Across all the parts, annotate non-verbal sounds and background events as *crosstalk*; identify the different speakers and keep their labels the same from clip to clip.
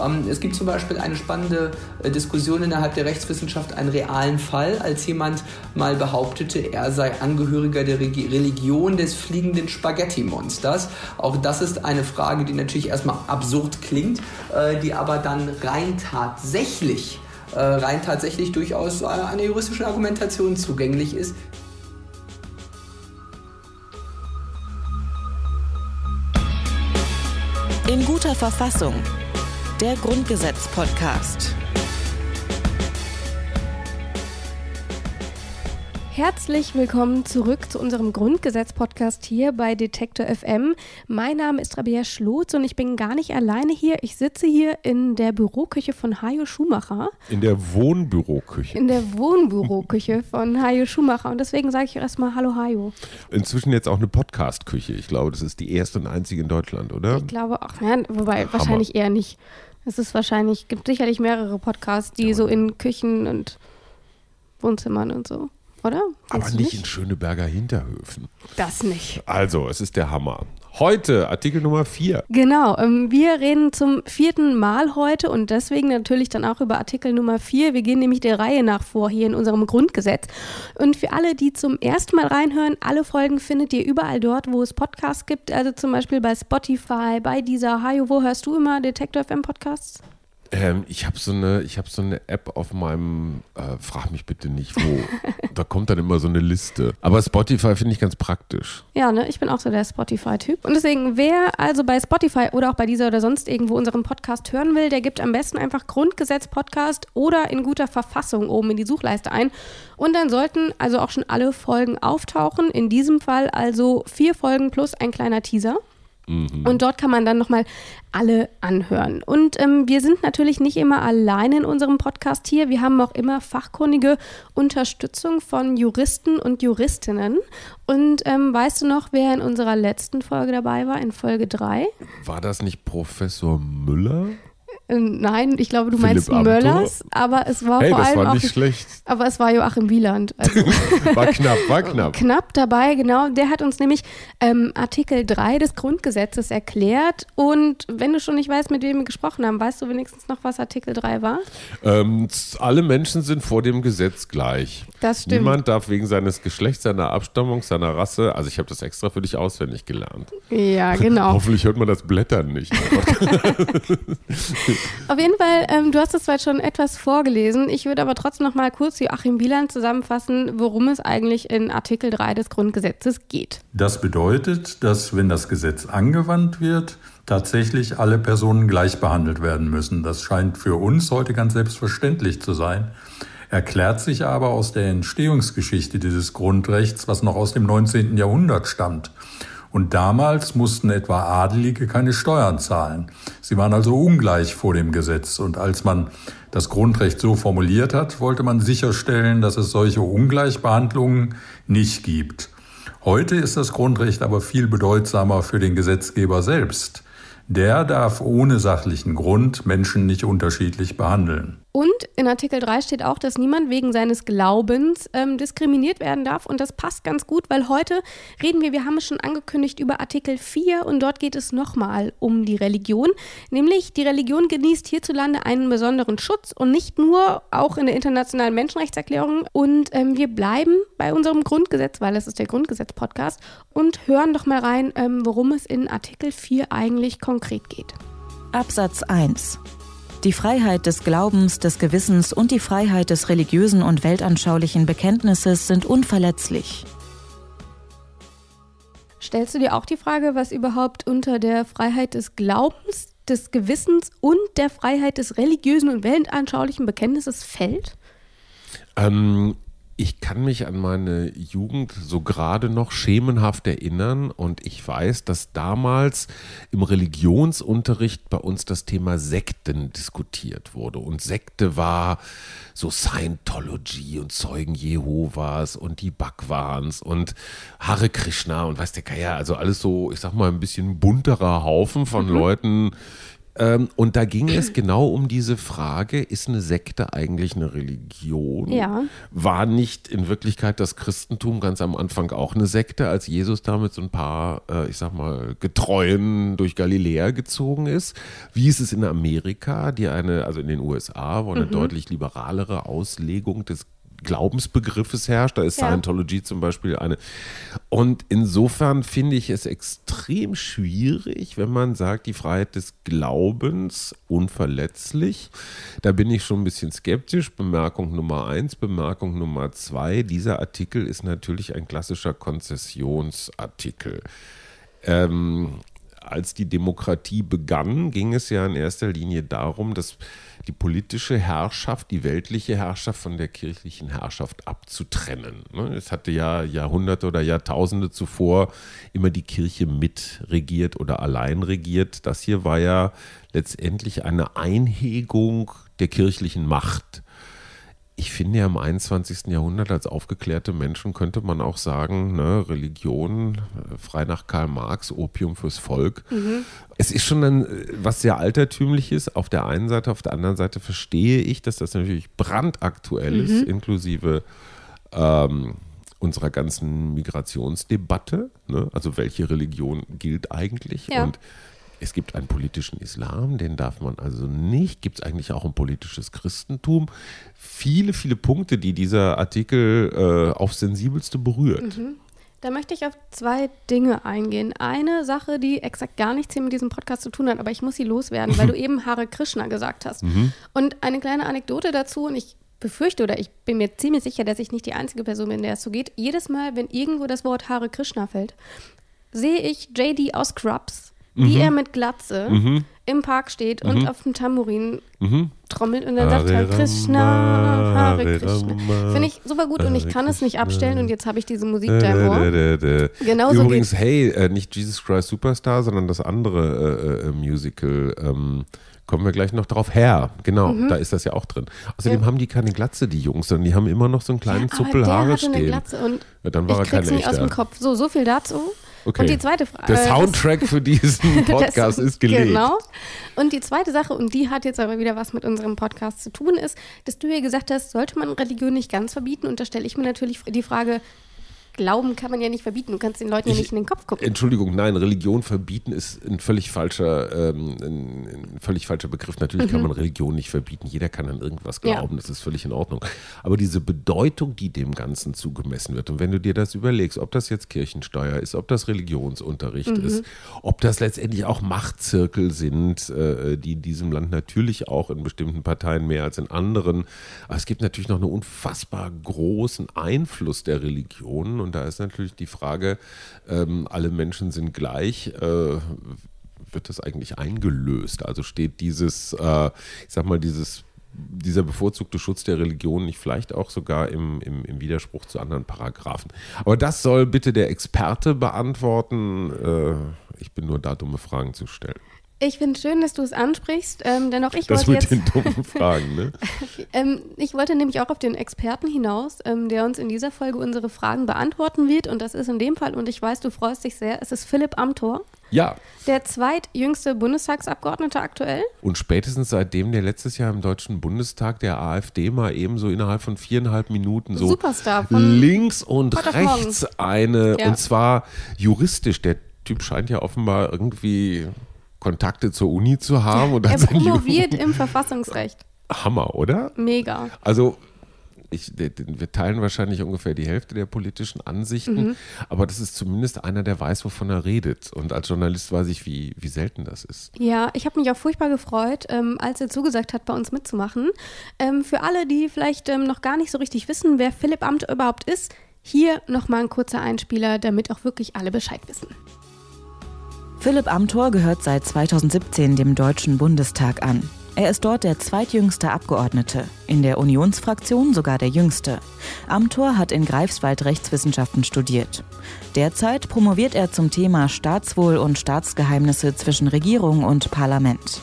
Speaker 1: Ähm, es gibt zum Beispiel eine spannende äh, Diskussion innerhalb der Rechtswissenschaft, einen realen Fall, als jemand mal behauptete, er sei Angehöriger der Religion des fliegenden Spaghetti-Monsters. Auch das ist eine Frage, die natürlich erstmal absurd klingt, äh, die aber dann rein tatsächlich rein tatsächlich durchaus einer juristischen Argumentation zugänglich ist,
Speaker 2: In guter Verfassung. Der Grundgesetz-Podcast.
Speaker 3: Herzlich willkommen zurück zu unserem Grundgesetz-Podcast hier bei Detektor FM. Mein Name ist Rabia Schlotz und ich bin gar nicht alleine hier. Ich sitze hier in der Büroküche von Hajo Schumacher.
Speaker 4: In der Wohnbüroküche.
Speaker 3: In der Wohnbüroküche von Hajo Schumacher. Und deswegen sage ich erstmal Hallo Hajo.
Speaker 4: Inzwischen jetzt auch eine Podcast-Küche. Ich glaube, das ist die erste und einzige in Deutschland, oder?
Speaker 3: Ich glaube auch. Ja, wobei, Hammer. wahrscheinlich eher nicht. Es ist wahrscheinlich, gibt sicherlich mehrere Podcasts, die ja, so in Küchen und Wohnzimmern und so oder?
Speaker 4: Aber nicht, nicht in Schöneberger Hinterhöfen.
Speaker 3: Das nicht.
Speaker 4: Also, es ist der Hammer. Heute Artikel Nummer 4.
Speaker 3: Genau, ähm, wir reden zum vierten Mal heute und deswegen natürlich dann auch über Artikel Nummer 4. Wir gehen nämlich der Reihe nach vor hier in unserem Grundgesetz. Und für alle, die zum ersten Mal reinhören, alle Folgen findet ihr überall dort, wo es Podcasts gibt. Also zum Beispiel bei Spotify, bei dieser Hajo, wo hörst du immer Detektor FM Podcasts?
Speaker 4: Ähm, ich habe so, eine, hab so eine App auf meinem, äh, frag mich bitte nicht wo, *laughs* da kommt dann immer so eine Liste. Aber Spotify finde ich ganz praktisch.
Speaker 3: Ja, ne, ich bin auch so der Spotify-Typ. Und deswegen, wer also bei Spotify oder auch bei dieser oder sonst irgendwo unseren Podcast hören will, der gibt am besten einfach Grundgesetz-Podcast oder in guter Verfassung oben in die Suchleiste ein. Und dann sollten also auch schon alle Folgen auftauchen. In diesem Fall also vier Folgen plus ein kleiner Teaser. Mhm. Und dort kann man dann nochmal alle anhören. Und ähm, wir sind natürlich nicht immer alleine in unserem Podcast hier. Wir haben auch immer fachkundige Unterstützung von Juristen und Juristinnen. Und ähm, weißt du noch, wer in unserer letzten Folge dabei war, in Folge 3?
Speaker 4: War das nicht Professor Müller?
Speaker 3: Äh, nein, ich glaube, du Philipp meinst. Möllers, aber es war
Speaker 4: hey,
Speaker 3: vor allem
Speaker 4: war
Speaker 3: auch,
Speaker 4: nicht schlecht.
Speaker 3: Aber es war Joachim Wieland.
Speaker 4: Also *laughs* war knapp, war *laughs* knapp.
Speaker 3: Knapp dabei, genau. Der hat uns nämlich ähm, Artikel 3 des Grundgesetzes erklärt. Und wenn du schon nicht weißt, mit wem wir gesprochen haben, weißt du wenigstens noch, was Artikel 3 war?
Speaker 4: Ähm, alle Menschen sind vor dem Gesetz gleich.
Speaker 3: Das stimmt.
Speaker 4: Niemand darf wegen seines Geschlechts, seiner Abstammung, seiner Rasse, also ich habe das extra für dich auswendig gelernt.
Speaker 3: Ja, genau. *laughs*
Speaker 4: Hoffentlich hört man das Blättern nicht.
Speaker 3: Auf jeden Fall, ähm, du hast es zwar schon etwas vorgelesen, ich würde aber trotzdem noch mal kurz Joachim Wieland zusammenfassen, worum es eigentlich in Artikel 3 des Grundgesetzes geht.
Speaker 5: Das bedeutet, dass wenn das Gesetz angewandt wird, tatsächlich alle Personen gleich behandelt werden müssen. Das scheint für uns heute ganz selbstverständlich zu sein erklärt sich aber aus der Entstehungsgeschichte dieses Grundrechts, was noch aus dem 19. Jahrhundert stammt. Und damals mussten etwa Adelige keine Steuern zahlen. Sie waren also ungleich vor dem Gesetz. Und als man das Grundrecht so formuliert hat, wollte man sicherstellen, dass es solche Ungleichbehandlungen nicht gibt. Heute ist das Grundrecht aber viel bedeutsamer für den Gesetzgeber selbst. Der darf ohne sachlichen Grund Menschen nicht unterschiedlich behandeln.
Speaker 3: Und in Artikel 3 steht auch, dass niemand wegen seines Glaubens ähm, diskriminiert werden darf. Und das passt ganz gut, weil heute reden wir, wir haben es schon angekündigt, über Artikel 4 und dort geht es nochmal um die Religion. Nämlich, die Religion genießt hierzulande einen besonderen Schutz und nicht nur, auch in der internationalen Menschenrechtserklärung. Und ähm, wir bleiben bei unserem Grundgesetz, weil es ist der Grundgesetz-Podcast, und hören doch mal rein, ähm, worum es in Artikel 4 eigentlich konkret geht.
Speaker 2: Absatz 1 die Freiheit des Glaubens, des Gewissens und die Freiheit des religiösen und weltanschaulichen Bekenntnisses sind unverletzlich.
Speaker 3: Stellst du dir auch die Frage, was überhaupt unter der Freiheit des Glaubens, des Gewissens und der Freiheit des religiösen und weltanschaulichen Bekenntnisses fällt?
Speaker 4: Ähm, ich kann mich an meine Jugend so gerade noch schemenhaft erinnern und ich weiß, dass damals im Religionsunterricht bei uns das Thema Sekten diskutiert wurde. Und Sekte war so Scientology und Zeugen Jehovas und die Bhagwans und Hare Krishna und weiß der Geier, also alles so, ich sag mal, ein bisschen bunterer Haufen von mhm. Leuten, Ähm, und da ging es genau um diese Frage, ist eine Sekte eigentlich eine Religion?
Speaker 3: Ja.
Speaker 4: War nicht in Wirklichkeit das Christentum ganz am Anfang auch eine Sekte, als Jesus damit so ein paar, äh, ich sag mal, Getreuen durch Galiläa gezogen ist? Wie ist es in Amerika, die eine, also in den USA, wo eine deutlich liberalere Auslegung des Glaubensbegriffes herrscht. Da ist
Speaker 3: Ja.
Speaker 4: Scientology zum Beispiel eine. Und insofern finde ich es extrem schwierig, wenn man sagt, die Freiheit des Glaubens unverletzlich. Da bin ich schon ein bisschen skeptisch. Bemerkung Nummer eins. Bemerkung Nummer zwei. Dieser Artikel ist natürlich ein klassischer Konzessionsartikel. Ähm, als die Demokratie begann, ging es ja in erster Linie darum, dass die politische Herrschaft, die weltliche Herrschaft von der kirchlichen Herrschaft abzutrennen. ne? Es hatte ja Jahrhunderte oder Jahrtausende zuvor immer die Kirche mitregiert oder allein regiert. Das hier war ja letztendlich eine Einhegung der kirchlichen Macht. Ich finde ja im 21. Jahrhundert als aufgeklärte Menschen könnte man auch sagen, ne, Religion, äh, frei nach Karl Marx, Opium fürs Volk. Es ist schon ein, äh, was sehr altertümliches auf der einen Seite, auf der anderen Seite verstehe ich, dass das natürlich brandaktuell ist, inklusive ähm, unserer ganzen Migrationsdebatte. Ne? Also welche Religion gilt eigentlich?
Speaker 3: Ja.
Speaker 4: Und es gibt einen politischen Islam, den darf man also nicht. Gibt es eigentlich auch ein politisches Christentum? Viele, viele Punkte, die dieser Artikel äh, aufs Sensibelste berührt.
Speaker 3: Da möchte ich auf zwei Dinge eingehen. Eine Sache, die exakt gar nichts hier mit diesem Podcast zu tun hat, aber ich muss sie loswerden, weil du *laughs* eben Hare Krishna gesagt hast. Und eine kleine Anekdote dazu, und ich befürchte oder ich bin mir ziemlich sicher, dass ich nicht die einzige Person bin, der es so geht. Jedes Mal, wenn irgendwo das Wort Hare Krishna fällt, sehe ich JD aus Scrubs, wie er mit Glatze im Park steht und auf dem Tambourin trommelt und dann sagt er Krishna,
Speaker 4: Rama,
Speaker 3: Hare Krishna. Finde ich super gut und ich kann es nicht
Speaker 4: Krishna.
Speaker 3: abstellen und jetzt habe ich diese Musik da im Ohr. Genauso
Speaker 4: Übrigens, hey, äh, nicht Jesus Christ Superstar, sondern das andere äh, äh, Musical. Ähm, kommen wir gleich noch drauf her. Genau, da ist das ja auch drin. Außerdem
Speaker 3: Mhm. Ja.
Speaker 4: haben die keine Glatze, die Jungs, sondern die haben immer noch so einen kleinen
Speaker 3: Aber
Speaker 4: Zuppel
Speaker 3: der
Speaker 4: Haare
Speaker 3: hatte eine
Speaker 4: stehen.
Speaker 3: Glatze und
Speaker 4: Ja, dann war
Speaker 3: ich
Speaker 4: er kein
Speaker 3: krieg's nicht aus
Speaker 4: echter.
Speaker 3: dem Kopf. So, so viel dazu.
Speaker 4: Okay.
Speaker 3: Und die zweite Frage.
Speaker 4: Der Soundtrack für diesen *laughs* Podcast ist gelegt.
Speaker 3: Genau. Und die zweite Sache, und die hat jetzt aber wieder was mit unserem Podcast zu tun, ist, dass du ja gesagt hast, sollte man Religion nicht ganz verbieten? Und da stelle ich mir natürlich die Frage, Glauben kann man ja nicht verbieten. Du kannst den Leuten ja
Speaker 4: Ich-
Speaker 3: nicht in den Kopf gucken.
Speaker 4: Entschuldigung, nein, Religion verbieten ist ein völlig falscher, ähm, ein, völlig falscher Begriff. Natürlich kann man Religion nicht verbieten. Jeder kann an irgendwas
Speaker 3: Mhm. Ja.
Speaker 4: glauben, das ist völlig in Ordnung. Aber diese Bedeutung, die dem Ganzen zugemessen wird, und wenn du dir das überlegst, ob das jetzt Kirchensteuer ist, ob das Religionsunterricht
Speaker 3: Mhm.
Speaker 4: ist, ob das letztendlich auch Machtzirkel sind, äh, die in diesem Land natürlich auch in bestimmten Parteien mehr als in anderen. Aber es gibt natürlich noch einen unfassbar großen Einfluss der Religionen. Und da ist natürlich die Frage, ähm, alle Menschen sind gleich. Äh, wird das eigentlich eingelöst? Also steht dieses, äh, ich sag mal, dieses dieser bevorzugte Schutz der Religion nicht vielleicht auch sogar im, im, im Widerspruch zu anderen Paragraphen. Aber das soll bitte der Experte beantworten. Äh, ich bin nur da, dumme Fragen zu stellen.
Speaker 3: Ich finde schön, dass du es ansprichst, ähm, denn auch ich
Speaker 4: Das
Speaker 3: wollte
Speaker 4: mit
Speaker 3: jetzt
Speaker 4: den dummen Fragen, ne? *laughs*
Speaker 3: Ähm, ich wollte nämlich auch auf den Experten hinaus, ähm, der uns in dieser Folge unsere Fragen beantworten wird. Und das ist in dem Fall, und ich weiß, du freust dich sehr, es ist Philipp Amthor,
Speaker 4: Ja,
Speaker 3: der zweitjüngste Bundestagsabgeordnete aktuell.
Speaker 4: und spätestens seitdem der letztes Jahr im Deutschen Bundestag der AfD mal eben so innerhalb von viereinhalb Minuten so
Speaker 3: Superstar von
Speaker 4: links und rechts eine,
Speaker 3: Ja.
Speaker 4: und zwar juristisch. Der Typ scheint ja offenbar irgendwie Kontakte zur Uni zu haben. Und
Speaker 3: Er promoviert im Verfassungsrecht.
Speaker 4: Hammer, oder?
Speaker 3: Mega.
Speaker 4: Also ich, wir teilen wahrscheinlich ungefähr die Hälfte der politischen Ansichten,
Speaker 3: Mhm.
Speaker 4: aber das ist zumindest einer, der weiß, wovon er redet. Und als Journalist weiß ich, wie, wie selten das ist.
Speaker 3: Ja, ich habe mich auch furchtbar gefreut, ähm, als er zugesagt hat, bei uns mitzumachen. Ähm, für alle, die vielleicht ähm, noch gar nicht so richtig wissen, wer Philipp Amt überhaupt ist, hier nochmal ein kurzer Einspieler, damit auch wirklich alle Bescheid wissen.
Speaker 2: Philipp Amthor gehört seit 2017 dem Deutschen Bundestag an. Er ist dort der zweitjüngste Abgeordnete, in der Unionsfraktion sogar der jüngste. Amthor hat in Greifswald Rechtswissenschaften studiert. Derzeit promoviert er zum Thema Staatswohl und Staatsgeheimnisse zwischen Regierung und Parlament.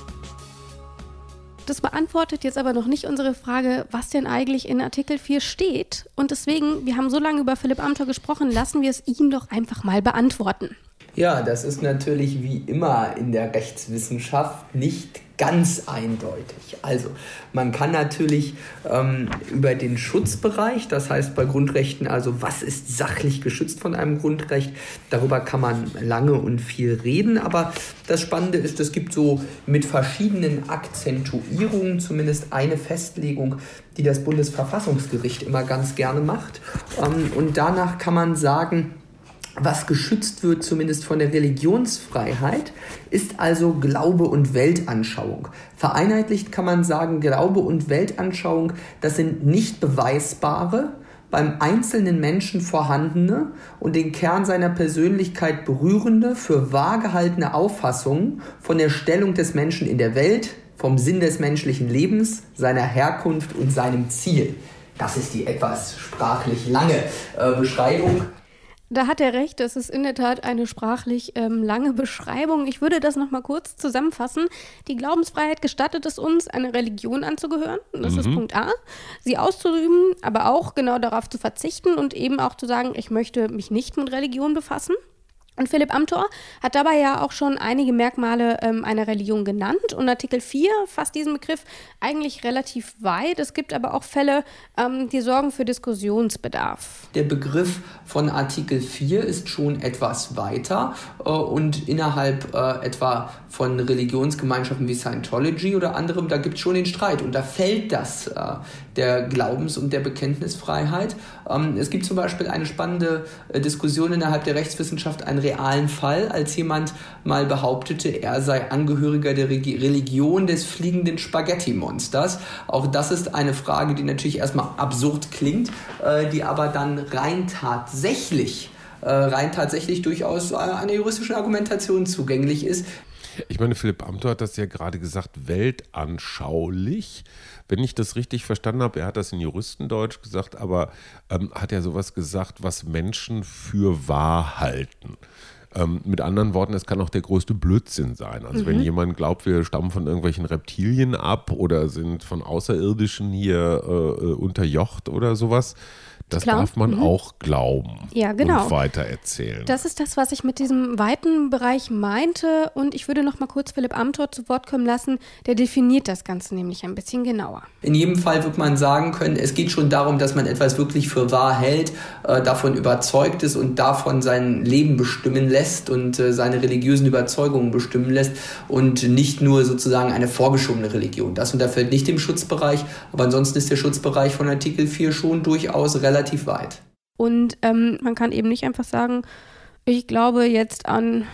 Speaker 3: Das beantwortet jetzt aber noch nicht unsere Frage, was denn eigentlich in Artikel 4 steht. Und deswegen, wir haben so lange über Philipp Amthor gesprochen, lassen wir es ihm doch einfach mal beantworten.
Speaker 1: Ja, das ist natürlich wie immer in der Rechtswissenschaft nicht ganz eindeutig. Also man kann natürlich ähm, über den Schutzbereich, das heißt bei Grundrechten, also was ist sachlich geschützt von einem Grundrecht, darüber kann man lange und viel reden. Aber das Spannende ist, es gibt so mit verschiedenen Akzentuierungen zumindest eine Festlegung, die das Bundesverfassungsgericht immer ganz gerne macht. Ähm, und danach kann man sagen, was geschützt wird, zumindest von der Religionsfreiheit, ist also Glaube und Weltanschauung. Vereinheitlicht kann man sagen, Glaube und Weltanschauung, das sind nicht beweisbare, beim einzelnen Menschen vorhandene und den Kern seiner Persönlichkeit berührende, für wahr gehaltene Auffassungen von der Stellung des Menschen in der Welt, vom Sinn des menschlichen Lebens, seiner Herkunft und seinem Ziel. Das ist die etwas sprachlich lange äh, Beschreibung
Speaker 3: da hat er recht, das ist in der Tat eine sprachlich ähm, lange Beschreibung. Ich würde das nochmal kurz zusammenfassen. Die Glaubensfreiheit gestattet es uns, eine Religion anzugehören. Das mhm. ist Punkt A. Sie auszuüben, aber auch genau darauf zu verzichten und eben auch zu sagen, ich möchte mich nicht mit Religion befassen. Und Philipp Amthor hat dabei ja auch schon einige Merkmale ähm, einer Religion genannt. Und Artikel 4 fasst diesen Begriff eigentlich relativ weit. Es gibt aber auch Fälle, ähm, die sorgen für Diskussionsbedarf.
Speaker 1: Der Begriff von Artikel 4 ist schon etwas weiter äh, und innerhalb äh, etwa von Religionsgemeinschaften wie Scientology oder anderem, da gibt es schon den Streit. Und da fällt das äh, der Glaubens- und der Bekenntnisfreiheit. Ähm, es gibt zum Beispiel eine spannende äh, Diskussion innerhalb der Rechtswissenschaft, einen realen Fall, als jemand mal behauptete, er sei Angehöriger der Religion des fliegenden Spaghetti-Monsters. Auch das ist eine Frage, die natürlich erstmal absurd klingt, äh, die aber dann rein tatsächlich äh, rein tatsächlich durchaus einer juristischen Argumentation zugänglich ist.
Speaker 4: Ich meine, Philipp Amthor hat das ja gerade gesagt, weltanschaulich. Wenn ich das richtig verstanden habe, er hat das in Juristendeutsch gesagt, aber ähm, hat er sowas gesagt, was Menschen für wahr halten. Ähm, mit anderen Worten, es kann auch der größte Blödsinn sein. Also mhm. wenn jemand glaubt, wir stammen von irgendwelchen Reptilien ab oder sind von Außerirdischen hier äh, äh unterjocht oder sowas, das Klar. darf man mhm. auch glauben
Speaker 3: ja, genau.
Speaker 4: und weitererzählen.
Speaker 3: Das ist das, was ich mit diesem weiten Bereich meinte. Und ich würde noch mal kurz Philipp Amthor zu Wort kommen lassen. Der definiert das Ganze nämlich ein bisschen genauer.
Speaker 1: In jedem Fall wird man sagen können, es geht schon darum, dass man etwas wirklich für wahr hält, äh, davon überzeugt ist und davon sein Leben bestimmen lässt und äh, seine religiösen Überzeugungen bestimmen lässt und nicht nur sozusagen eine vorgeschobene Religion. Das unterfällt nicht dem Schutzbereich, aber ansonsten ist der Schutzbereich von Artikel 4 schon durchaus relativ relativ weit.
Speaker 3: Und ähm, man kann eben nicht einfach sagen, ich glaube jetzt an,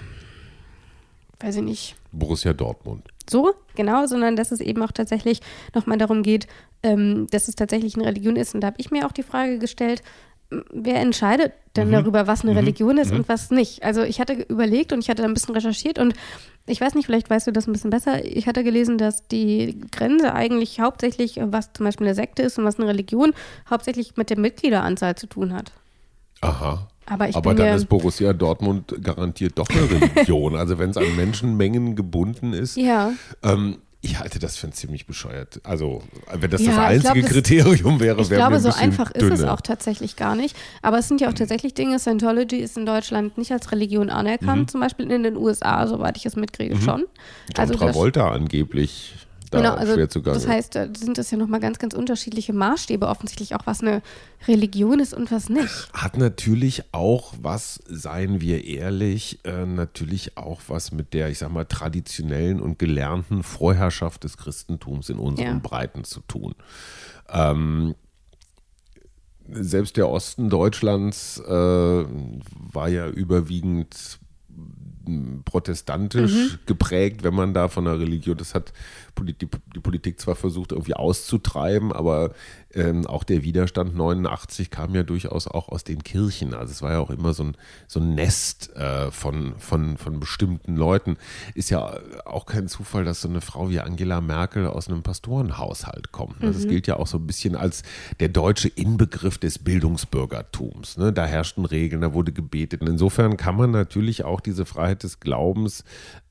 Speaker 3: weiß ich nicht.
Speaker 4: Borussia Dortmund.
Speaker 3: So, genau, sondern dass es eben auch tatsächlich nochmal darum geht, ähm, dass es tatsächlich eine Religion ist. Und da habe ich mir auch die Frage gestellt, wer entscheidet denn mhm. darüber, was eine mhm. Religion ist mhm. und was nicht? Also ich hatte überlegt und ich hatte ein bisschen recherchiert und ich weiß nicht, vielleicht weißt du das ein bisschen besser. Ich hatte gelesen, dass die Grenze eigentlich hauptsächlich, was zum Beispiel eine Sekte ist und was eine Religion, hauptsächlich mit der Mitgliederanzahl zu tun hat.
Speaker 4: Aha. Aber, Aber dann ist Borussia Dortmund garantiert doch eine *laughs* Religion. also wenn es an Menschenmengen gebunden ist.
Speaker 3: Ja.
Speaker 4: Ähm, ich halte das für ziemlich bescheuert. Also, wenn das ja, das einzige glaub, Kriterium wäre, wäre
Speaker 3: Ich glaube, so einfach dünner. ist es auch tatsächlich gar nicht. Aber es sind ja auch tatsächlich Dinge. Scientology ist in Deutschland nicht als Religion anerkannt, mhm. zum Beispiel in den USA, soweit ich es mitkriege, mhm. schon.
Speaker 4: John also Travolta angeblich da genau, also schwer zugange.
Speaker 3: Das heißt, da sind das ja nochmal ganz, ganz unterschiedliche Maßstäbe, offensichtlich auch, was eine Religion ist und was nicht.
Speaker 4: Hat natürlich auch was, seien wir ehrlich, äh, natürlich auch was mit der, ich sag mal, traditionellen und gelernten Vorherrschaft des Christentums in unseren ja. Breiten zu tun. Ähm, selbst der Osten Deutschlands äh, war ja überwiegend protestantisch mhm. geprägt, wenn man da von der Religion, das hat die, die Politik zwar versucht irgendwie auszutreiben, aber ähm, auch der Widerstand 89 kam ja durchaus auch aus den Kirchen. Also es war ja auch immer so ein, so ein Nest äh, von, von, von bestimmten Leuten. Ist ja auch kein Zufall, dass so eine Frau wie Angela Merkel aus einem Pastorenhaushalt kommt. Ne? Das mhm. gilt ja auch so ein bisschen als der deutsche Inbegriff des Bildungsbürgertums. Ne? Da herrschten Regeln, da wurde gebetet. Und insofern kann man natürlich auch diese Freiheit des Glaubens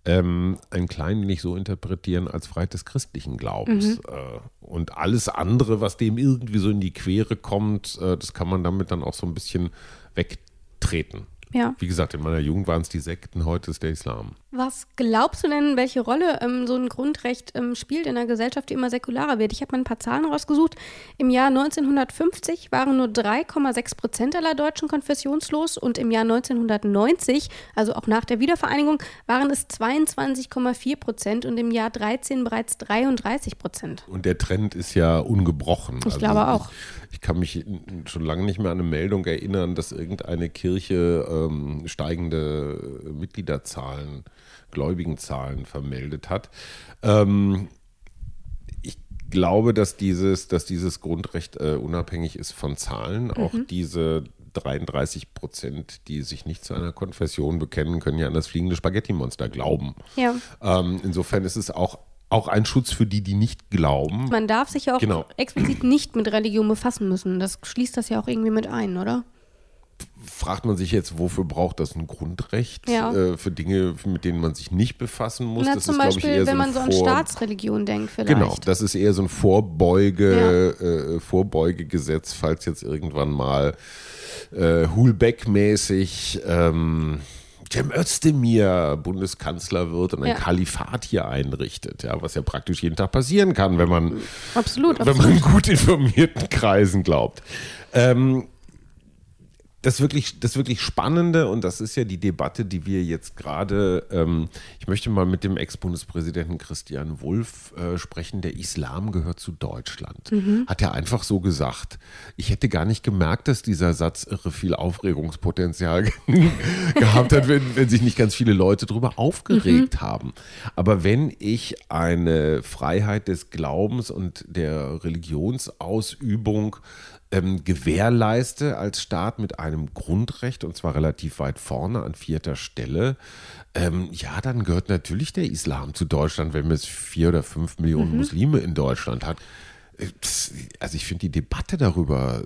Speaker 4: ähm, ein klein wenig so interpretieren als Freiheit des christlichen Glaubens. Mhm. Äh, und alles andere, was dem irgendwie so in die Quere kommt, äh, das kann man damit dann auch so ein bisschen wegtreten.
Speaker 3: Ja.
Speaker 4: Wie gesagt, in meiner Jugend waren es die Sekten, heute ist der Islam.
Speaker 3: Was glaubst du denn, welche Rolle ähm, so ein Grundrecht ähm, spielt in einer Gesellschaft, die immer säkularer wird? Ich habe mal ein paar Zahlen rausgesucht. Im Jahr 1950 waren nur 3,6 Prozent aller Deutschen konfessionslos und im Jahr 1990, also auch nach der Wiedervereinigung, waren es 22,4 Prozent und im Jahr 13 bereits 33 Prozent.
Speaker 4: Und der Trend ist ja ungebrochen.
Speaker 3: Ich glaube auch.
Speaker 4: Ich, ich, kann mich schon lange nicht mehr an eine Meldung erinnern, dass irgendeine Kirche ähm, steigende Mitgliederzahlen, Gläubigenzahlen vermeldet hat. Ähm, ich glaube, dass dieses, dass dieses Grundrecht äh, unabhängig ist von Zahlen. Mhm. Auch diese 33 Prozent, die sich nicht zu einer Konfession bekennen, können ja an das fliegende Spaghetti-Monster glauben.
Speaker 3: Ja.
Speaker 4: Ähm, insofern ist es auch auch ein Schutz für die, die nicht glauben.
Speaker 3: Man darf sich ja auch
Speaker 4: Genau.
Speaker 3: explizit nicht mit Religion befassen müssen. Das schließt das ja auch irgendwie mit ein, oder?
Speaker 4: Fragt man sich jetzt, wofür braucht das ein Grundrecht
Speaker 3: Ja.
Speaker 4: äh, für Dinge, mit denen man sich nicht befassen muss?
Speaker 3: Na,
Speaker 4: das
Speaker 3: zum
Speaker 4: ist, ich,
Speaker 3: Beispiel,
Speaker 4: eher
Speaker 3: wenn
Speaker 4: so
Speaker 3: man so an
Speaker 4: Vor-
Speaker 3: Staatsreligion denkt, vielleicht.
Speaker 4: Genau, das ist eher so ein Vorbeuge, äh, Vorbeugegesetz, falls jetzt irgendwann mal äh, Hulbeck-mäßig ähm, Cem Özdemir Bundeskanzler wird und ein
Speaker 3: Ja.
Speaker 4: Kalifat hier einrichtet, ja, was ja praktisch jeden Tag passieren kann, wenn man
Speaker 3: Absolut,
Speaker 4: wenn
Speaker 3: absolut.
Speaker 4: man gut informierten Kreisen glaubt. Ähm, das wirklich, das wirklich Spannende, und das ist ja die Debatte, die wir jetzt gerade, ähm, ich möchte mal mit dem Ex-Bundespräsidenten Christian Wulff äh, sprechen, der Islam gehört zu Deutschland. Hat er einfach so gesagt. Ich hätte gar nicht gemerkt, dass dieser Satz irre viel Aufregungspotenzial *laughs* gehabt hat, wenn, wenn sich nicht ganz viele Leute darüber aufgeregt haben. Aber wenn ich eine Freiheit des Glaubens und der Religionsausübung ähm, gewährleiste als Staat mit einem Grundrecht und zwar relativ weit vorne an vierter Stelle, ähm, ja, dann gehört natürlich der Islam zu Deutschland, wenn man es vier oder fünf Millionen Muslime in Deutschland hat. Äh, Also ich finde die Debatte darüber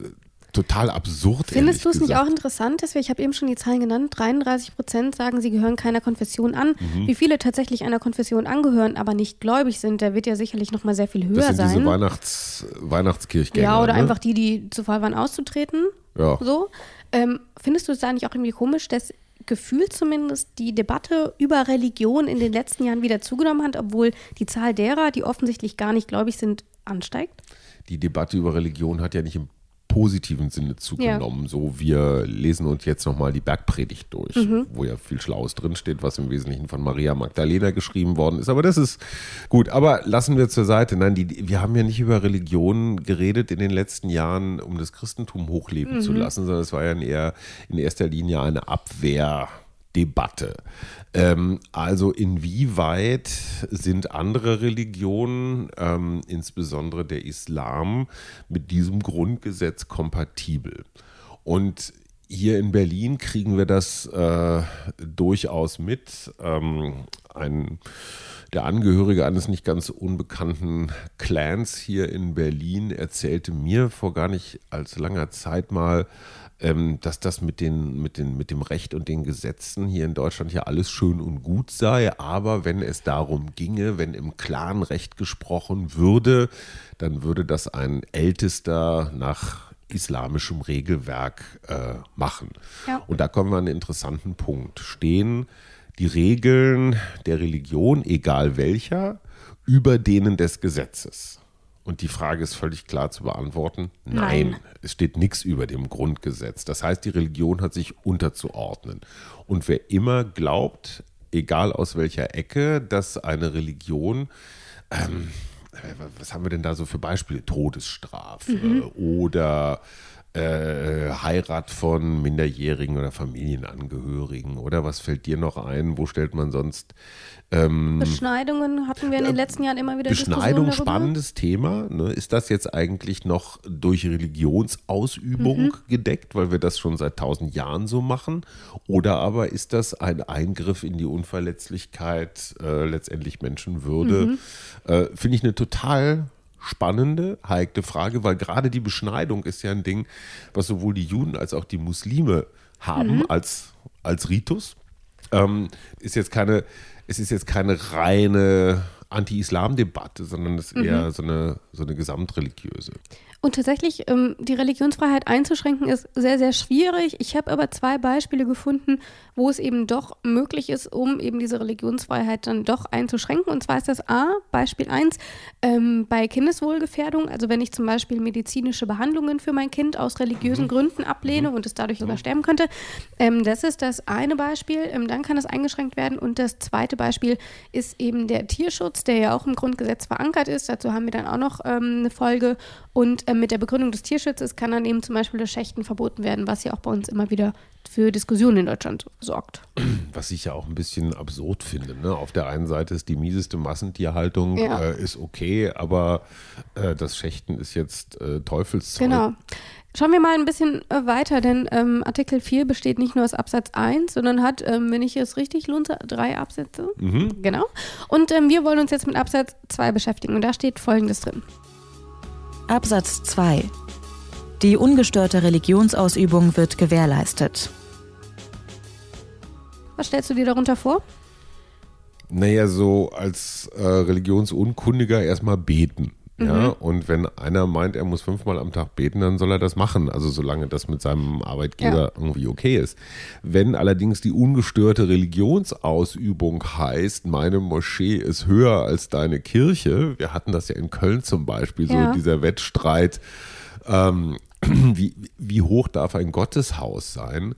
Speaker 4: total absurd.
Speaker 3: Findest du es nicht auch interessant, dass wir, ich habe eben schon die Zahlen genannt, 33 Prozent sagen, sie gehören keiner Konfession an.
Speaker 4: Mhm.
Speaker 3: Wie viele tatsächlich einer Konfession angehören, aber nicht gläubig sind, der wird ja sicherlich noch mal sehr viel höher
Speaker 4: Das sind
Speaker 3: sein.
Speaker 4: diese Weihnachts Weihnachtskirchgänger.
Speaker 3: ja, oder
Speaker 4: ne?
Speaker 3: einfach die, die zu voll waren, auszutreten.
Speaker 4: Ja.
Speaker 3: So. Ähm, findest du es da nicht auch irgendwie komisch, dass gefühlt zumindest die Debatte über Religion in den letzten Jahren wieder zugenommen hat, obwohl die Zahl derer, die offensichtlich gar nicht gläubig sind, ansteigt?
Speaker 4: die Debatte über Religion hat ja nicht im positiven Sinne zugenommen. So, wir lesen uns jetzt nochmal die Bergpredigt durch,
Speaker 3: Mhm.
Speaker 4: wo ja viel Schlaues drinsteht, was im Wesentlichen von Maria Magdalena geschrieben worden ist. Aber das ist gut. Aber lassen wir zur Seite. Nein, die, wir haben ja nicht über Religion geredet in den letzten Jahren, um das Christentum hochleben zu lassen, sondern es war ja eher in erster Linie eine Abwehr. Debatte. Ähm, also inwieweit sind andere Religionen, ähm, insbesondere der Islam, mit diesem Grundgesetz kompatibel? Und hier in Berlin kriegen wir das äh, durchaus mit. Ähm, ein, der Angehörige eines nicht ganz unbekannten Clans hier in Berlin erzählte mir vor gar nicht allzu langer Zeit mal, ähm, dass das mit, den, mit, den, mit dem Recht und den Gesetzen hier in Deutschland ja alles schön und gut sei. Aber wenn es darum ginge, wenn im Clan Recht gesprochen würde, dann würde das ein Ältester nach islamischem Regelwerk äh, machen.
Speaker 3: Ja.
Speaker 4: Und da kommen wir an einen interessanten Punkt. Stehen die Regeln der Religion, egal welcher, über denen des Gesetzes? Und die Frage ist völlig klar zu beantworten. Nein,
Speaker 3: Nein.
Speaker 4: es steht nichts über dem Grundgesetz. Das heißt, die Religion hat sich unterzuordnen. Und wer immer glaubt, egal aus welcher Ecke, dass eine Religion ähm, was haben wir denn da so für Beispiele? Todesstrafe oder äh, Heirat von Minderjährigen oder Familienangehörigen oder was fällt dir noch ein? Wo stellt man sonst ähm,
Speaker 3: Beschneidungen hatten wir in den letzten Jahren immer wieder
Speaker 4: Beschneidung, spannendes Thema. Ne? Ist das jetzt eigentlich noch durch Religionsausübung
Speaker 3: Mhm.
Speaker 4: gedeckt, weil wir das schon seit tausend Jahren so machen? Oder aber ist das ein Eingriff in die Unverletzlichkeit, äh, letztendlich Menschenwürde?
Speaker 3: Mhm.
Speaker 4: Äh, Finde ich eine total spannende, heikle Frage, weil gerade die Beschneidung ist ja ein Ding, was sowohl die Juden als auch die Muslime haben
Speaker 3: Mhm.
Speaker 4: als, als Ritus. Ähm, ist jetzt keine, es ist jetzt keine reine Anti-Islam-Debatte, sondern es ist
Speaker 3: Mhm.
Speaker 4: eher so eine, so eine gesamtreligiöse.
Speaker 3: Und tatsächlich, ähm, die Religionsfreiheit einzuschränken, ist sehr, sehr schwierig. Ich habe aber zwei Beispiele gefunden, wo es eben doch möglich ist, um eben diese Religionsfreiheit dann doch einzuschränken. Und zwar ist das A, Beispiel 1, ähm, bei Kindeswohlgefährdung. Also wenn ich zum Beispiel medizinische Behandlungen für mein Kind aus religiösen Gründen ablehne und es dadurch sogar sterben könnte. Ähm, das ist das eine Beispiel. Dann kann es eingeschränkt werden. Und das zweite Beispiel ist eben der Tierschutz, der ja auch im Grundgesetz verankert ist. Dazu haben wir dann auch noch eine Folge. Und ähm, mit der Begründung des Tierschutzes kann dann eben zum Beispiel das Schächten verboten werden, was ja auch bei uns immer wieder für Diskussionen in Deutschland sorgt.
Speaker 4: Was ich ja auch ein bisschen absurd finde. Ne? Auf der einen Seite ist die mieseste Massentierhaltung
Speaker 3: Ja.
Speaker 4: äh, ist okay, aber äh, das Schächten ist jetzt äh, Teufelszeug.
Speaker 3: Genau. Schauen wir mal ein bisschen äh, weiter, denn ähm, Artikel 4 besteht nicht nur aus Absatz 1, sondern hat, ähm, wenn ich es richtig lunze, drei Absätze.
Speaker 4: Mhm.
Speaker 3: Genau. Und ähm, wir wollen uns jetzt mit Absatz 2 beschäftigen. Und da steht Folgendes drin.
Speaker 2: Absatz 2. Die ungestörte Religionsausübung wird gewährleistet.
Speaker 3: Was stellst du dir darunter vor?
Speaker 4: Naja, so als äh, Religionsunkundiger erstmal beten. Ja, und wenn einer meint, er muss fünfmal am Tag beten, dann soll er das machen. Also solange das mit seinem Arbeitgeber irgendwie okay ist. Wenn allerdings die ungestörte Religionsausübung heißt, meine Moschee ist höher als deine Kirche, wir hatten das ja in Köln zum Beispiel,
Speaker 3: Ja.
Speaker 4: so dieser Wettstreit, ähm, *clears throat* wie, wie hoch darf ein Gotteshaus sein,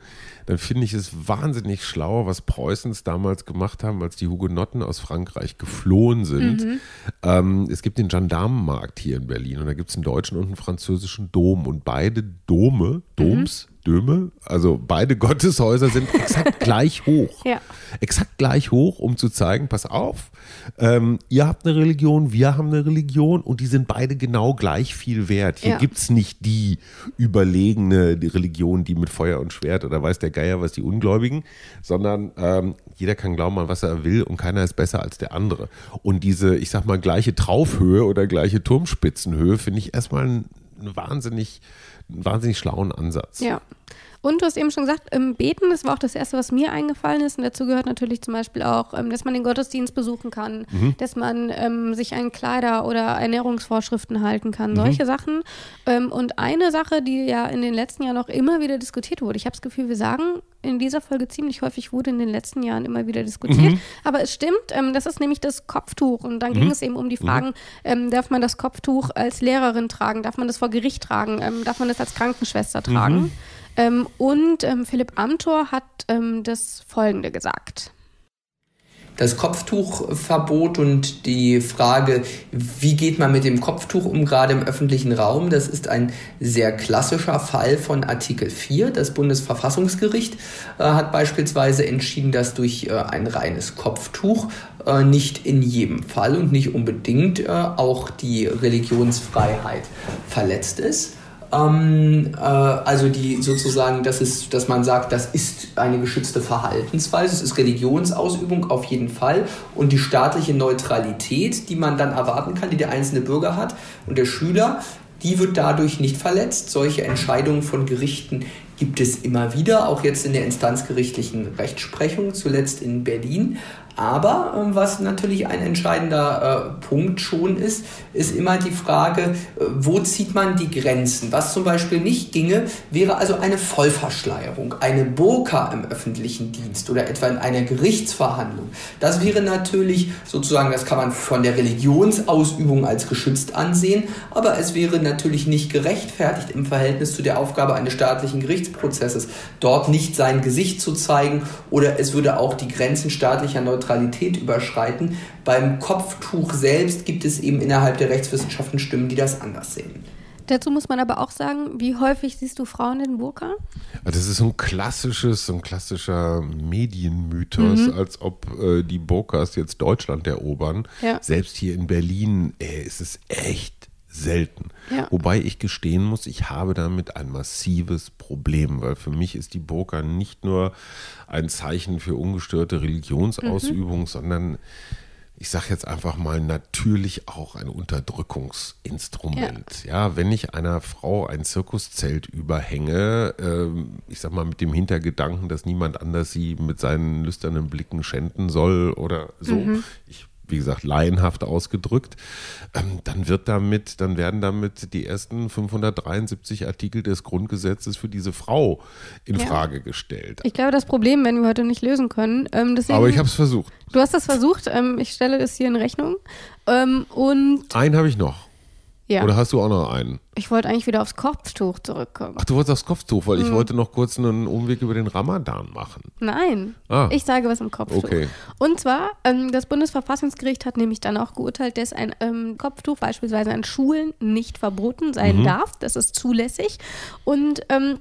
Speaker 4: dann finde ich es wahnsinnig schlau, was Preußens damals gemacht haben, als die Hugenotten aus Frankreich geflohen sind. Ähm, es gibt den Gendarmenmarkt hier in Berlin und da gibt es einen deutschen und einen französischen Dom und beide Dome, Doms, Döme, also beide *laughs* Gotteshäuser sind exakt gleich hoch.
Speaker 3: Ja.
Speaker 4: Exakt gleich hoch, um zu zeigen, pass auf, ähm, ihr habt eine Religion, wir haben eine Religion und die sind beide genau gleich viel wert. Hier
Speaker 3: Ja.
Speaker 4: gibt es nicht die überlegene Religion, die mit Feuer und Schwert oder weiß der Geier was die Ungläubigen, sondern ähm, jeder kann glauben an was er will und keiner ist besser als der andere. Und diese, ich sag mal, gleiche Traufhöhe oder gleiche Turmspitzenhöhe finde ich erstmal einen, einen wahnsinnig, einen wahnsinnig schlauen Ansatz.
Speaker 3: Ja. Und du hast eben schon gesagt, ähm, Beten, das war auch das Erste, was mir eingefallen ist. Und dazu gehört natürlich zum Beispiel auch, ähm, dass man den Gottesdienst besuchen kann, dass man ähm, sich an Kleider- oder Ernährungsvorschriften halten kann, solche Sachen. Ähm, und eine Sache, die ja in den letzten Jahren auch immer wieder diskutiert wurde, ich habe das Gefühl, wir sagen in dieser Folge ziemlich häufig, wurde in den letzten Jahren immer wieder diskutiert. Aber es stimmt, ähm, das ist nämlich das Kopftuch. Und dann ging es eben um die Fragen, ähm, darf man das Kopftuch als Lehrerin tragen, darf man das vor Gericht tragen, darf man das als Krankenschwester tragen? Ähm, und ähm, Philipp Amthor hat ähm, das Folgende gesagt.
Speaker 1: Das Kopftuchverbot und die Frage, wie geht man mit dem Kopftuch um, gerade im öffentlichen Raum, das ist ein sehr klassischer Fall von Artikel 4. Das Bundesverfassungsgericht äh, hat beispielsweise entschieden, dass durch äh, ein reines Kopftuch äh, nicht in jedem Fall und nicht unbedingt äh, auch die Religionsfreiheit verletzt ist. Ähm, äh, also die sozusagen, das ist, dass man sagt, das ist eine geschützte Verhaltensweise, es ist Religionsausübung auf jeden Fall und die staatliche Neutralität, die man dann erwarten kann, die der einzelne Bürger hat und der Schüler, die wird dadurch nicht verletzt. Solche Entscheidungen von Gerichten gibt es immer wieder, auch jetzt in der instanzgerichtlichen Rechtsprechung, zuletzt in Berlin. Aber ähm, was natürlich ein entscheidender äh, Punkt schon ist, ist immer die Frage, äh, wo zieht man die Grenzen? Was zum Beispiel nicht ginge, wäre also eine Vollverschleierung, eine Burka im öffentlichen Dienst oder etwa in einer Gerichtsverhandlung. Das wäre natürlich sozusagen, das kann man von der Religionsausübung als geschützt ansehen, aber es wäre natürlich nicht gerechtfertigt im Verhältnis zu der Aufgabe eines staatlichen Gerichtsprozesses, dort nicht sein Gesicht zu zeigen oder es würde auch die Grenzen staatlicher Neutralität überschreiten. Beim Kopftuch selbst gibt es eben innerhalb der Rechtswissenschaften Stimmen, die das anders sehen.
Speaker 3: Dazu muss man aber auch sagen, wie häufig siehst du Frauen in Burka?
Speaker 4: Das ist so ein klassisches, so ein klassischer Medienmythos, als ob äh, die Burkas jetzt Deutschland erobern.
Speaker 3: Ja.
Speaker 4: Selbst hier in Berlin ey, ist es echt selten.
Speaker 3: Ja.
Speaker 4: Wobei ich gestehen muss, ich habe damit ein massives Problem, weil für mich ist die Burka nicht nur ein Zeichen für ungestörte Religionsausübung, sondern ich sage jetzt einfach mal, natürlich auch ein Unterdrückungsinstrument. Ja. wenn ich einer Frau ein Zirkuszelt überhänge, ähm, ich sag mal mit dem Hintergedanken, dass niemand anders sie mit seinen lüsternen Blicken schänden soll oder so. Ich wie gesagt, laienhaft ausgedrückt, ähm, dann wird damit, dann werden damit die ersten 573 Artikel des Grundgesetzes für diese Frau in
Speaker 3: Ja.
Speaker 4: Frage gestellt.
Speaker 3: Ich glaube, das Problem werden wir heute nicht lösen können. Ähm, deswegen,
Speaker 4: Aber ich habe es versucht.
Speaker 3: Du hast das versucht. Ähm, ich stelle das hier in Rechnung. Und
Speaker 4: Einen habe ich noch.
Speaker 3: Ja,
Speaker 4: Oder hast du auch noch einen?
Speaker 3: ich wollte eigentlich wieder aufs Kopftuch zurückkommen.
Speaker 4: Ach, du wolltest aufs Kopftuch, weil
Speaker 3: Mhm.
Speaker 4: ich wollte noch kurz einen Umweg über den Ramadan machen.
Speaker 3: Nein,
Speaker 4: Ah.
Speaker 3: ich sage was im Kopftuch.
Speaker 4: Okay.
Speaker 3: Und zwar, ähm, das Bundesverfassungsgericht hat nämlich dann auch geurteilt, dass ein ähm, Kopftuch beispielsweise an Schulen nicht verboten sein
Speaker 4: Mhm.
Speaker 3: darf. Das ist zulässig. Und ähm,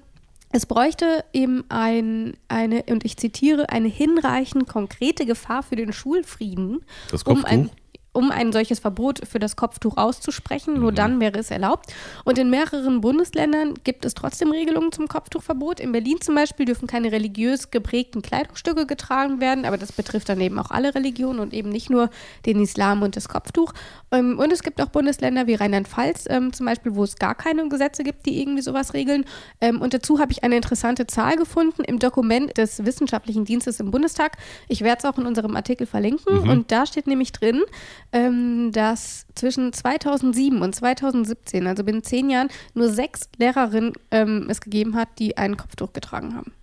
Speaker 3: es bräuchte eben ein, eine, und ich zitiere, eine hinreichend konkrete Gefahr für den Schulfrieden,
Speaker 4: Das
Speaker 3: um
Speaker 4: Kopftuch?
Speaker 3: ein, um ein solches Verbot für das Kopftuch auszusprechen.
Speaker 4: Mhm.
Speaker 3: Nur dann wäre es erlaubt. Und in mehreren Bundesländern gibt es trotzdem Regelungen zum Kopftuchverbot. In Berlin zum Beispiel dürfen keine religiös geprägten Kleidungsstücke getragen werden, aber das betrifft dann eben auch alle Religionen und eben nicht nur den Islam und das Kopftuch. Ähm, Und es gibt auch Bundesländer wie Rheinland-Pfalz ähm, zum Beispiel, wo es gar keine Gesetze gibt, die irgendwie sowas regeln. Ähm, Und dazu habe ich eine interessante Zahl gefunden im Dokument des Wissenschaftlichen Dienstes im Bundestag. Ich werde es auch in unserem Artikel verlinken. Und da steht nämlich drin, ähm, dass zwischen 2007 und 2017, also binnen zehn Jahren, nur sechs Lehrerinnen ähm, es gegeben hat, die ein Kopftuch getragen haben.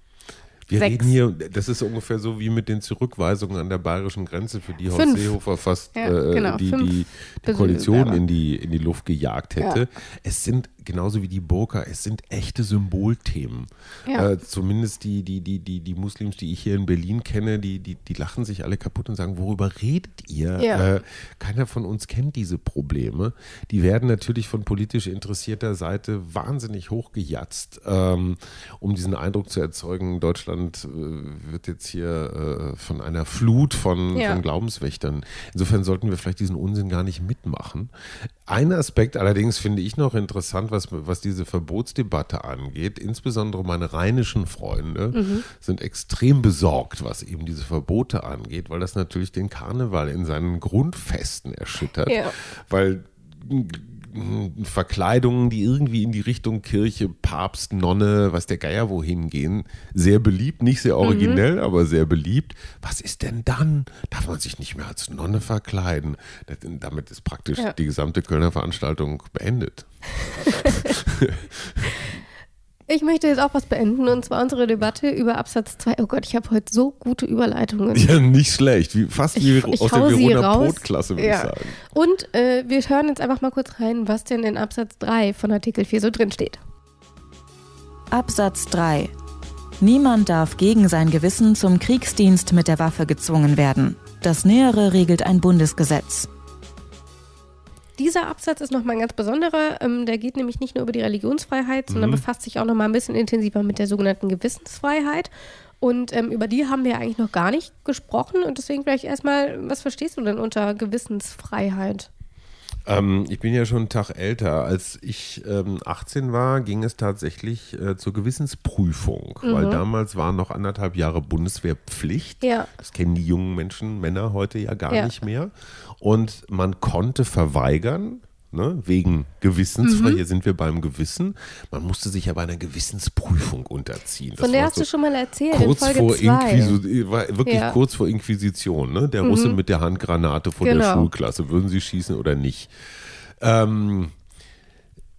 Speaker 4: Wir
Speaker 3: Sechs.
Speaker 4: reden hier, das ist ungefähr so wie mit den Zurückweisungen an der bayerischen Grenze, für die Horst. Seehofer fast
Speaker 3: Ja,
Speaker 4: äh,
Speaker 3: genau,
Speaker 4: die, die, die. Koalition in die, in die Luft gejagt hätte.
Speaker 3: Ja.
Speaker 4: Es sind, genauso wie die Burka, es sind echte Symbolthemen.
Speaker 3: Ja.
Speaker 4: Äh, zumindest die, die, die, die, die Muslims, die ich hier in Berlin kenne, die, die, die lachen sich alle kaputt und sagen, worüber redet ihr?
Speaker 3: Ja.
Speaker 4: Äh, keiner von uns kennt diese Probleme. Die werden natürlich von politisch interessierter Seite wahnsinnig hochgejatzt, ähm, um diesen Eindruck zu erzeugen, Deutschland äh, wird jetzt hier äh, von einer Flut von,
Speaker 3: Ja.
Speaker 4: von Glaubenswächtern. Insofern sollten wir vielleicht diesen Unsinn gar nicht mitmachen. Ein Aspekt allerdings finde ich noch interessant, was, was diese Verbotsdebatte angeht. Insbesondere meine rheinischen Freunde
Speaker 3: Mhm.
Speaker 4: sind extrem besorgt, was eben diese Verbote angeht, weil das natürlich den Karneval in seinen Grundfesten erschüttert.
Speaker 3: Ja.
Speaker 4: Weil Verkleidungen, die irgendwie in die Richtung Kirche, Papst, Nonne, was der Geier wohin gehen, sehr beliebt, nicht sehr originell, aber sehr beliebt. Was ist denn dann? Darf man sich nicht mehr als Nonne verkleiden? Das, damit ist praktisch
Speaker 3: Ja.
Speaker 4: die gesamte Kölner Veranstaltung beendet. *laughs* *laughs*
Speaker 3: Ich möchte jetzt auch was beenden und zwar unsere Debatte über Absatz 2. Oh Gott, ich habe heute so gute Überleitungen.
Speaker 4: Ja, nicht schlecht. Wie, fast wie
Speaker 3: Ich
Speaker 4: aus
Speaker 3: hau
Speaker 4: der Verona. Brotklasse, würde
Speaker 3: Ja.
Speaker 4: ich sagen.
Speaker 3: Und äh, wir hören jetzt einfach mal kurz rein, was denn in Absatz 3 von Artikel 4 so drin steht.
Speaker 2: Absatz 3. Niemand darf gegen sein Gewissen zum Kriegsdienst mit der Waffe gezwungen werden. Das Nähere regelt ein Bundesgesetz.
Speaker 3: Dieser Absatz ist nochmal ein ganz besonderer. Ähm, der geht nämlich nicht nur über die Religionsfreiheit, sondern befasst sich auch nochmal ein bisschen intensiver mit der sogenannten Gewissensfreiheit. Und ähm, über die haben wir eigentlich noch gar nicht gesprochen. Und deswegen vielleicht erstmal, was verstehst du denn unter Gewissensfreiheit?
Speaker 4: Ähm, ich bin ja schon einen Tag älter. Als ich ähm, 18 war, ging es tatsächlich äh, zur Gewissensprüfung, weil damals war noch anderthalb Jahre Bundeswehrpflicht.
Speaker 3: Ja.
Speaker 4: Das kennen die jungen Menschen, Männer heute ja gar
Speaker 3: Ja.
Speaker 4: nicht mehr. Und man konnte verweigern. Ne, wegen Gewissensfreiheit,
Speaker 3: Mhm.
Speaker 4: hier sind wir beim Gewissen. Man musste sich aber einer Gewissensprüfung unterziehen. Das
Speaker 3: Von der
Speaker 4: war
Speaker 3: hast
Speaker 4: so
Speaker 3: du schon mal erzählt in
Speaker 4: kurz
Speaker 3: Folge
Speaker 4: vor
Speaker 3: 2.
Speaker 4: Inquisition, wirklich
Speaker 3: Ja. Mhm.
Speaker 4: kurz vor Inquisition, ne? Der Russe mit der Handgranate vor der
Speaker 3: Genau.
Speaker 4: Schulklasse. Würden sie schießen oder nicht? Ähm,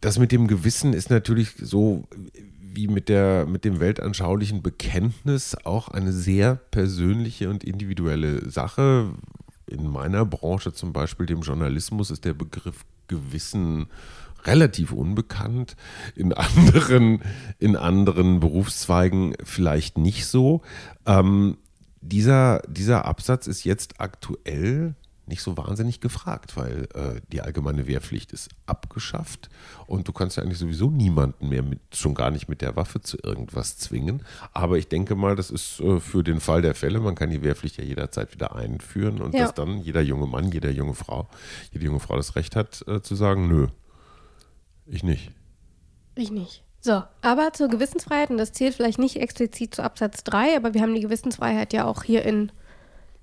Speaker 4: das mit dem Gewissen ist natürlich so wie mit, der, mit dem weltanschaulichen Bekenntnis auch eine sehr persönliche und individuelle Sache. In meiner Branche zum Beispiel, dem Journalismus, ist der Begriff Gewissen relativ unbekannt. In anderen, in anderen Berufszweigen vielleicht nicht so. Ähm, dieser, dieser Absatz ist jetzt aktuell nicht so wahnsinnig gefragt, weil äh, die allgemeine Wehrpflicht ist abgeschafft und du kannst ja eigentlich sowieso niemanden mehr mit, schon gar nicht mit der Waffe zu irgendwas zwingen. Aber ich denke mal, das ist äh, für den Fall der Fälle, man kann die Wehrpflicht ja jederzeit wieder einführen und
Speaker 3: Ja.
Speaker 4: dass dann jeder junge Mann, jede junge Frau, jede junge Frau das Recht hat äh, zu sagen, nö, ich nicht.
Speaker 3: Ich nicht. So, aber zur Gewissensfreiheit, und das zählt vielleicht nicht explizit zu Absatz 3, aber wir haben die Gewissensfreiheit ja auch hier in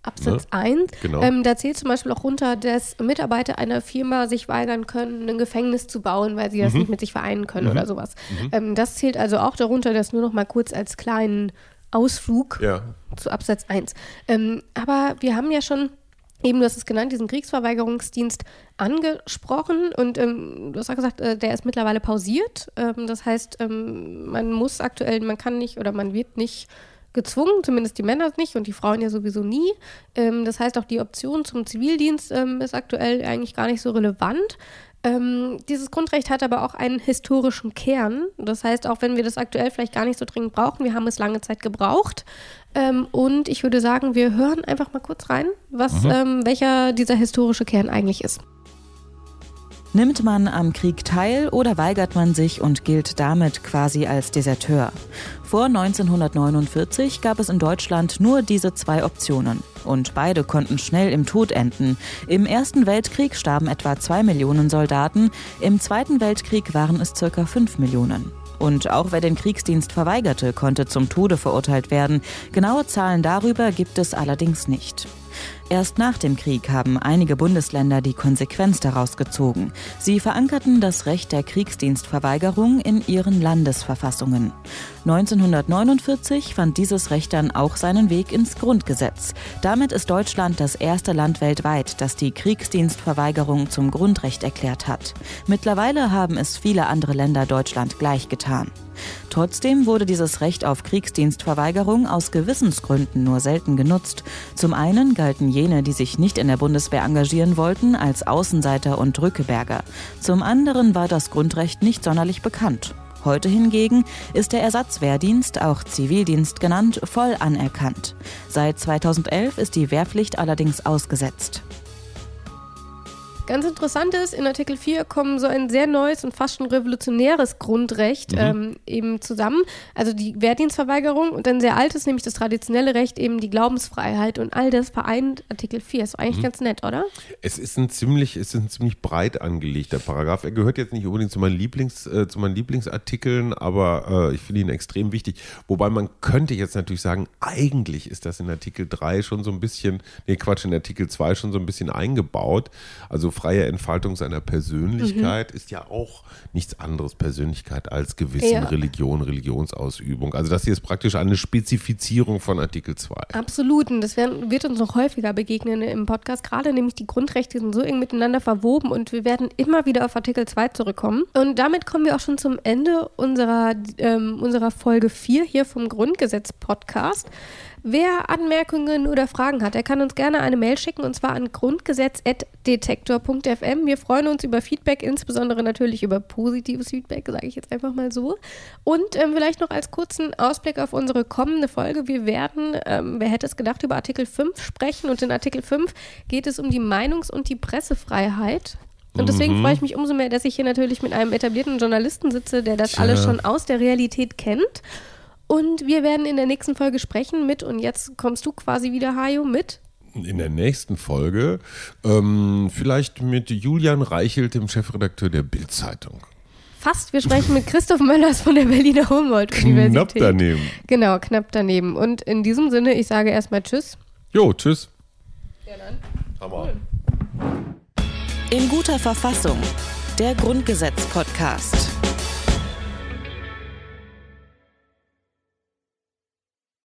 Speaker 3: Absatz
Speaker 4: Ne?
Speaker 3: 1.
Speaker 4: Genau.
Speaker 3: Ähm, da zählt zum Beispiel auch runter, dass Mitarbeiter einer Firma sich weigern können, ein Gefängnis zu bauen, weil sie
Speaker 4: Mhm.
Speaker 3: das nicht mit sich vereinen können oder sowas. Ähm, das zählt also auch darunter, das nur noch mal kurz als kleinen Ausflug
Speaker 4: Ja.
Speaker 3: zu Absatz 1. Ähm, aber wir haben ja schon Eben, du hast es genannt, diesen Kriegsverweigerungsdienst angesprochen und ähm, du hast auch gesagt, äh, der ist mittlerweile pausiert. Ähm, das heißt, ähm, man muss aktuell, man kann nicht oder man wird nicht gezwungen, zumindest die Männer nicht und die Frauen ja sowieso nie. Ähm, das heißt, auch die Option zum Zivildienst ähm, ist aktuell eigentlich gar nicht so relevant. Ähm, dieses Grundrecht hat aber auch einen historischen Kern. Das heißt, auch wenn wir das aktuell vielleicht gar nicht so dringend brauchen, wir haben es lange Zeit gebraucht. Ähm, und ich würde sagen, wir hören einfach mal kurz rein, was, mhm. ähm, welcher dieser historische Kern eigentlich ist.
Speaker 2: Nimmt man am Krieg teil oder weigert man sich und gilt damit quasi als Deserteur? Vor 1949 gab es in Deutschland nur diese zwei Optionen. Und beide konnten schnell im Tod enden. Im Ersten Weltkrieg starben etwa zwei Millionen Soldaten, im Zweiten Weltkrieg waren es circa fünf Millionen. Und auch wer den Kriegsdienst verweigerte, konnte zum Tode verurteilt werden. Genaue Zahlen darüber gibt es allerdings nicht. Erst nach dem Krieg haben einige Bundesländer die Konsequenz daraus gezogen. Sie verankerten das Recht der Kriegsdienstverweigerung in ihren Landesverfassungen. 1949 fand dieses Recht dann auch seinen Weg ins Grundgesetz. Damit ist Deutschland das erste Land weltweit, das die Kriegsdienstverweigerung zum Grundrecht erklärt hat. Mittlerweile haben es viele andere Länder Deutschland gleich getan. Trotzdem wurde dieses Recht auf Kriegsdienstverweigerung aus Gewissensgründen nur selten genutzt. Zum einen galten jene, die sich nicht in der Bundeswehr engagieren wollten, als Außenseiter und Drückeberger. Zum anderen war das Grundrecht nicht sonderlich bekannt. Heute hingegen ist der Ersatzwehrdienst, auch Zivildienst genannt, voll anerkannt. Seit 2011 ist die Wehrpflicht allerdings ausgesetzt.
Speaker 3: Ganz interessant ist, in Artikel 4 kommen so ein sehr neues und fast schon revolutionäres Grundrecht mhm. ähm, eben zusammen. Also die Wehrdienstverweigerung und ein sehr altes, nämlich das traditionelle Recht, eben die Glaubensfreiheit und all das vereint Artikel 4. Ist eigentlich mhm. ganz nett, oder?
Speaker 4: Es ist ein ziemlich, es ist ein ziemlich breit angelegter Paragraph. Er gehört jetzt nicht unbedingt zu meinen, Lieblings, äh, zu meinen Lieblingsartikeln, aber äh, ich finde ihn extrem wichtig. Wobei man könnte jetzt natürlich sagen, eigentlich ist das in Artikel 3 schon so ein bisschen, nee Quatsch, in Artikel 2 schon so ein bisschen eingebaut. Also freie Entfaltung seiner Persönlichkeit mhm. ist ja auch nichts anderes Persönlichkeit als Gewissen, ja. Religion, Religionsausübung. Also das hier ist praktisch eine Spezifizierung von Artikel 2.
Speaker 3: Absolut. Und das wird uns noch häufiger begegnen im Podcast. Gerade nämlich die Grundrechte sind so eng miteinander verwoben und wir werden immer wieder auf Artikel 2 zurückkommen. Und damit kommen wir auch schon zum Ende unserer, ähm, unserer Folge 4 hier vom Grundgesetz-Podcast. Wer Anmerkungen oder Fragen hat, der kann uns gerne eine Mail schicken und zwar an grundgesetz.detektor.fm. Wir freuen uns über Feedback, insbesondere natürlich über positives Feedback, sage ich jetzt einfach mal so. Und ähm, vielleicht noch als kurzen Ausblick auf unsere kommende Folge. Wir werden, ähm, wer hätte es gedacht, über Artikel 5 sprechen und in Artikel 5 geht es um die Meinungs- und die Pressefreiheit. Und deswegen mhm. freue ich mich umso mehr, dass ich hier natürlich mit einem etablierten Journalisten sitze, der das Tja. alles schon aus der Realität kennt. Und wir werden in der nächsten Folge sprechen mit, und jetzt kommst du quasi wieder, Hajo, mit
Speaker 4: in der nächsten Folge ähm, vielleicht mit Julian Reichelt, dem Chefredakteur der Bild-Zeitung.
Speaker 3: Fast, wir sprechen mit Christoph Möllers von der Berliner Humboldt-Universität.
Speaker 4: Knapp daneben.
Speaker 3: Genau, knapp daneben. Und in diesem Sinne, ich sage erstmal Tschüss.
Speaker 4: Jo, Tschüss.
Speaker 3: Ja, dann.
Speaker 4: Hammer.
Speaker 2: In guter Verfassung. Der Grundgesetz-Podcast.